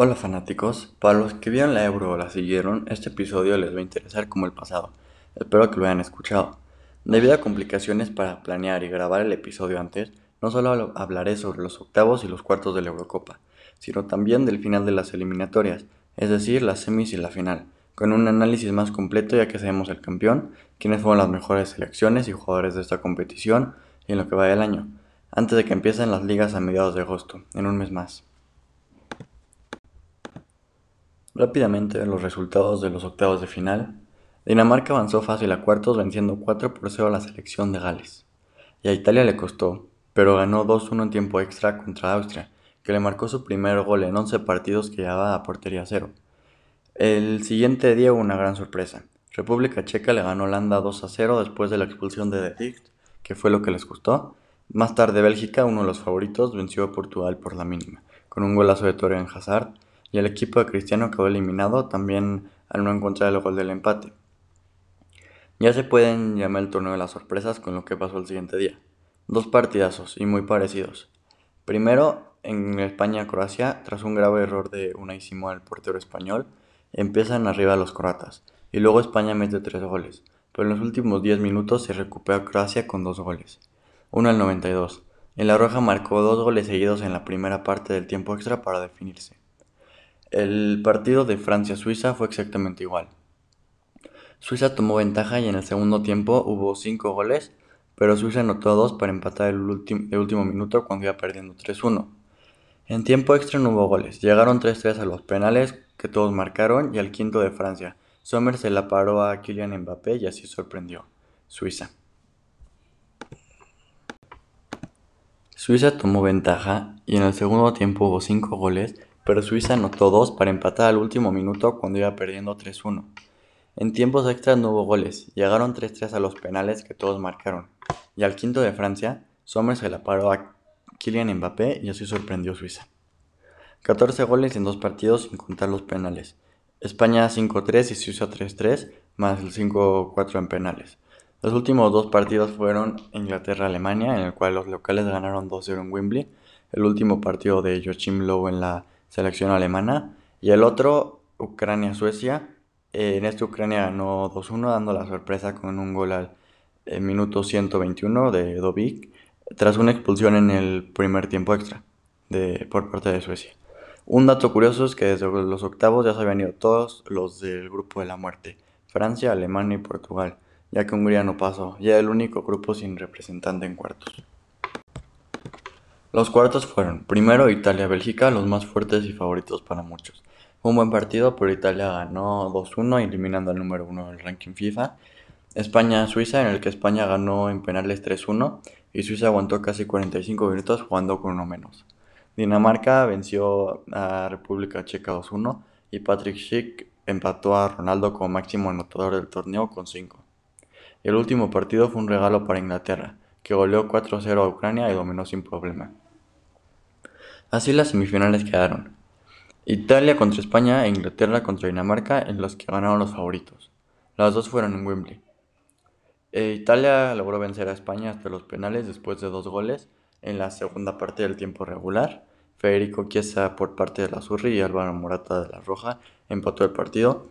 Hola fanáticos, para los que vieron la Euro o la siguieron, este episodio les va a interesar como el pasado. Espero que lo hayan escuchado. Debido a complicaciones para planear y grabar el episodio antes, no solo hablaré sobre los octavos y los cuartos de la Eurocopa, sino también del final de las eliminatorias, es decir, las semis y la final, con un análisis más completo ya que sabemos el campeón, quiénes fueron las mejores selecciones y jugadores de esta competición y en lo que va del año, antes de que empiecen las ligas a mediados de agosto, en un mes más. Rápidamente los resultados de los octavos de final. Dinamarca avanzó fácil a cuartos venciendo 4 por 0 a la selección de Gales. Y a Italia le costó, pero ganó 2-1 en tiempo extra contra Austria, que le marcó su primer gol en 11 partidos que llevaba a portería cero. El siguiente día hubo una gran sorpresa. República Checa le ganó Holanda 2 0 después de la expulsión de De Ligt, que fue lo que les costó. Más tarde Bélgica, uno de los favoritos, venció a Portugal por la mínima, con un golazo de Torren Hazard y el equipo de Cristiano quedó eliminado también al no encontrar el gol del empate. Ya se pueden llamar el torneo de las sorpresas con lo que pasó el siguiente día. Dos partidazos y muy parecidos. Primero, en España-Croacia, tras un grave error de Unai Simón, el portero español, empiezan arriba los croatas, y luego España mete tres goles, pero en los últimos 10 minutos se recupera Croacia con dos goles. Uno al 92. En La Roja marcó dos goles seguidos en la primera parte del tiempo extra para definirse. El partido de Francia-Suiza fue exactamente igual. Suiza tomó ventaja y en el segundo tiempo hubo 5 goles, pero Suiza anotó dos para empatar el, último minuto cuando iba perdiendo 3-1. En tiempo extra no hubo goles, llegaron 3-3 a los penales que todos marcaron y al quinto de Francia. Sommer se la paró a Kylian Mbappé y así sorprendió. Suiza. Suiza tomó ventaja y en el segundo tiempo hubo 5 goles, pero Suiza anotó dos para empatar al último minuto cuando iba perdiendo 3-1. En tiempos extras no hubo goles, llegaron 3-3 a los penales que todos marcaron, y al quinto de Francia, Sommer se la paró a Kylian Mbappé y así sorprendió Suiza. 14 goles en dos partidos sin contar los penales. España 5-3 y Suiza 3-3, más el 5-4 en penales. Los últimos dos partidos fueron Inglaterra-Alemania, en el cual los locales ganaron 2-0 en Wembley, el último partido de Joachim Lowe en la selección alemana. Y el otro, Ucrania-Suecia. Eh, en este Ucrania ganó 2-1, dando la sorpresa con un gol al eh, minuto 121 de Dovik, tras una expulsión en el primer tiempo extra de, por parte de Suecia. Un dato curioso es que desde los octavos ya se habían ido todos los del grupo de la muerte, Francia, Alemania y Portugal, ya que Hungría no pasó, ya el único grupo sin representante en cuartos. Los cuartos fueron, primero Italia-Bélgica, los más fuertes y favoritos para muchos. Fue un buen partido, pero Italia ganó 2-1, eliminando al número 1 del ranking FIFA. España-Suiza, en el que España ganó en penales 3-1 y Suiza aguantó casi 45 minutos jugando con uno menos. Dinamarca venció a República Checa 2-1 y Patrick Schick empató a Ronaldo como máximo anotador del torneo con 5. El último partido fue un regalo para Inglaterra, que goleó 4-0 a Ucrania y dominó sin problema. Así las semifinales quedaron. Italia contra España e Inglaterra contra Dinamarca en los que ganaron los favoritos. Las dos fueron en Wembley. E Italia logró vencer a España hasta los penales después de dos goles en la segunda parte del tiempo regular. Federico Chiesa por parte de la Surri y Álvaro Morata de la Roja empató el partido.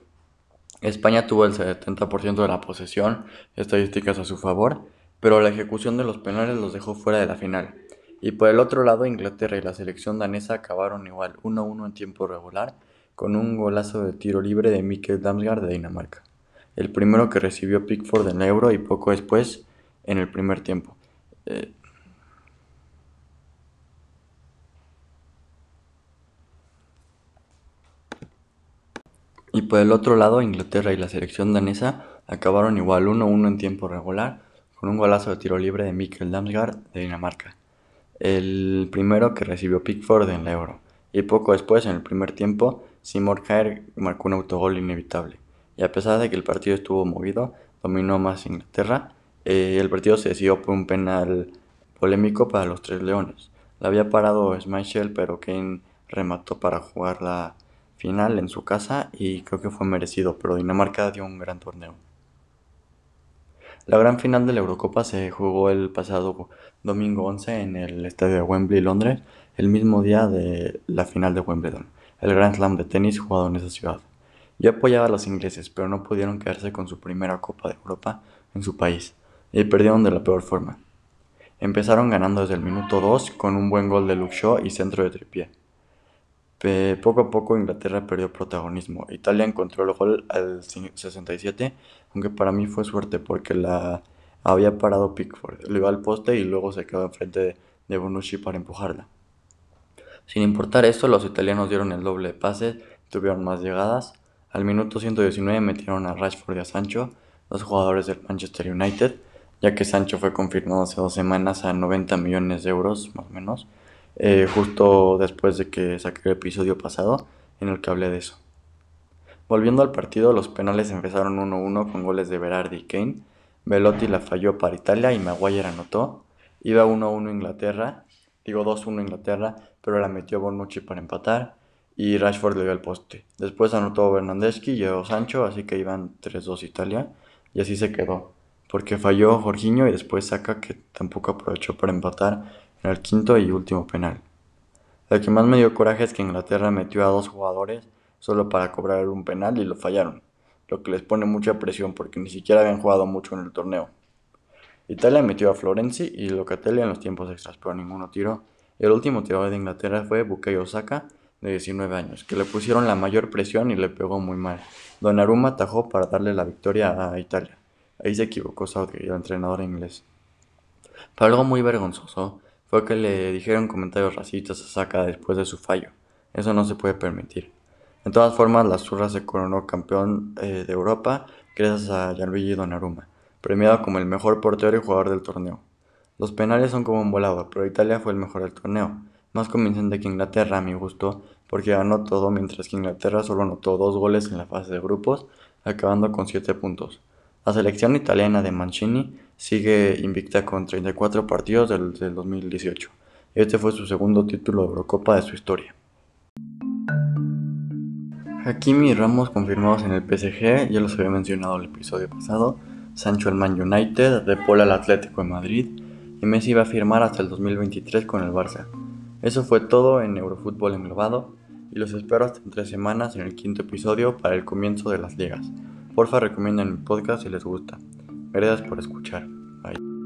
España tuvo el 70% de la posesión, estadísticas a su favor, pero la ejecución de los penales los dejó fuera de la final. Y por el otro lado, Inglaterra y la selección danesa acabaron igual 1-1 en tiempo regular, con un golazo de tiro libre de Mikkel Damsgaard de Dinamarca, el primero que recibió Pickford en el Euro y poco después en el primer tiempo. Eh, y por el otro lado, Inglaterra y la selección danesa acabaron igual 1-1 en tiempo regular, con un golazo de tiro libre de Mikkel Damsgaard de Dinamarca, el primero que recibió Pickford en la Euro, y poco después, en el primer tiempo, Simon Kjaer marcó un autogol inevitable, y a pesar de que el partido estuvo movido, dominó más Inglaterra, eh, el partido se decidió por un penal polémico para los Tres Leones. La había parado Schmeichel, pero Kane remató para jugar la final en su casa y creo que fue merecido, pero Dinamarca dio un gran torneo. La gran final de la Eurocopa se jugó el pasado domingo 11 en el estadio de Wembley, Londres, el mismo día de la final de Wimbledon. el Grand Slam de tenis jugado en esa ciudad. Yo apoyaba a los ingleses, pero no pudieron quedarse con su primera Copa de Europa en su país, y perdieron de la peor forma. Empezaron ganando desde el minuto 2 con un buen gol de Luke Shaw y centro de tripié. Poco a poco Inglaterra perdió protagonismo. Italia encontró el gol al 67, aunque para mí fue suerte porque la había parado Pickford. Le iba al poste y luego se quedó enfrente de, Bonucci para empujarla. Sin importar esto, los italianos dieron el doble de pases, tuvieron más llegadas. Al minuto 119 metieron a Rashford y a Sancho, dos jugadores del Manchester United, ya que Sancho fue confirmado hace dos semanas a 90 millones de euros, más o menos eh, justo después de que saqué el episodio pasado en el que hablé de eso. Volviendo al partido, los penales empezaron 1-1 con goles de Berardi y Kane. Velotti la falló para Italia y Maguire anotó. Iba 1-1 Inglaterra, digo 2-1 Inglaterra, pero la metió Bonucci para empatar y Rashford le dio el poste. Después anotó Bernardeschi y llegó Sancho, así que iban 3-2 Italia y así se quedó. Porque falló Jorginho y después saca que tampoco aprovechó para empatar en el quinto y último penal. El que más me dio coraje es que Inglaterra metió a dos jugadores solo para cobrar un penal y lo fallaron, lo que les pone mucha presión porque ni siquiera habían jugado mucho en el torneo. Italia metió a Florenzi y Locatelli en los tiempos extras, pero ninguno tiró. El último tirador de Inglaterra fue Bukayo Osaka, de 19 años, que le pusieron la mayor presión y le pegó muy mal. Donnarumma atajó para darle la victoria a Italia. Ahí se equivocó Southgate, el entrenador inglés. Pero algo muy vergonzoso fue que le dijeron comentarios racistas a Saka después de su fallo. Eso no se puede permitir. De todas formas, la Zurra se coronó campeón eh, de Europa gracias a Gianluigi Donnarumma, premiado como el mejor portero y jugador del torneo. Los penales son como un volado, pero Italia fue el mejor del torneo, más convincente que Inglaterra a mi gusto, porque ganó todo mientras que Inglaterra solo anotó dos goles en la fase de grupos, acabando con 7 puntos. La selección italiana de Mancini sigue invicta con 34 partidos del, 2018. Este fue su segundo título de Eurocopa de su historia. Hakimi y Ramos confirmados en el PSG, ya los había mencionado el episodio pasado. Sancho al Man United, De Paul al Atlético de Madrid y Messi va a firmar hasta el 2023 con el Barça. Eso fue todo en Eurofútbol englobado y los espero hasta en tres semanas en el quinto episodio para el comienzo de las ligas. Porfa recomienden mi podcast si les gusta. Gracias por escuchar. Bye.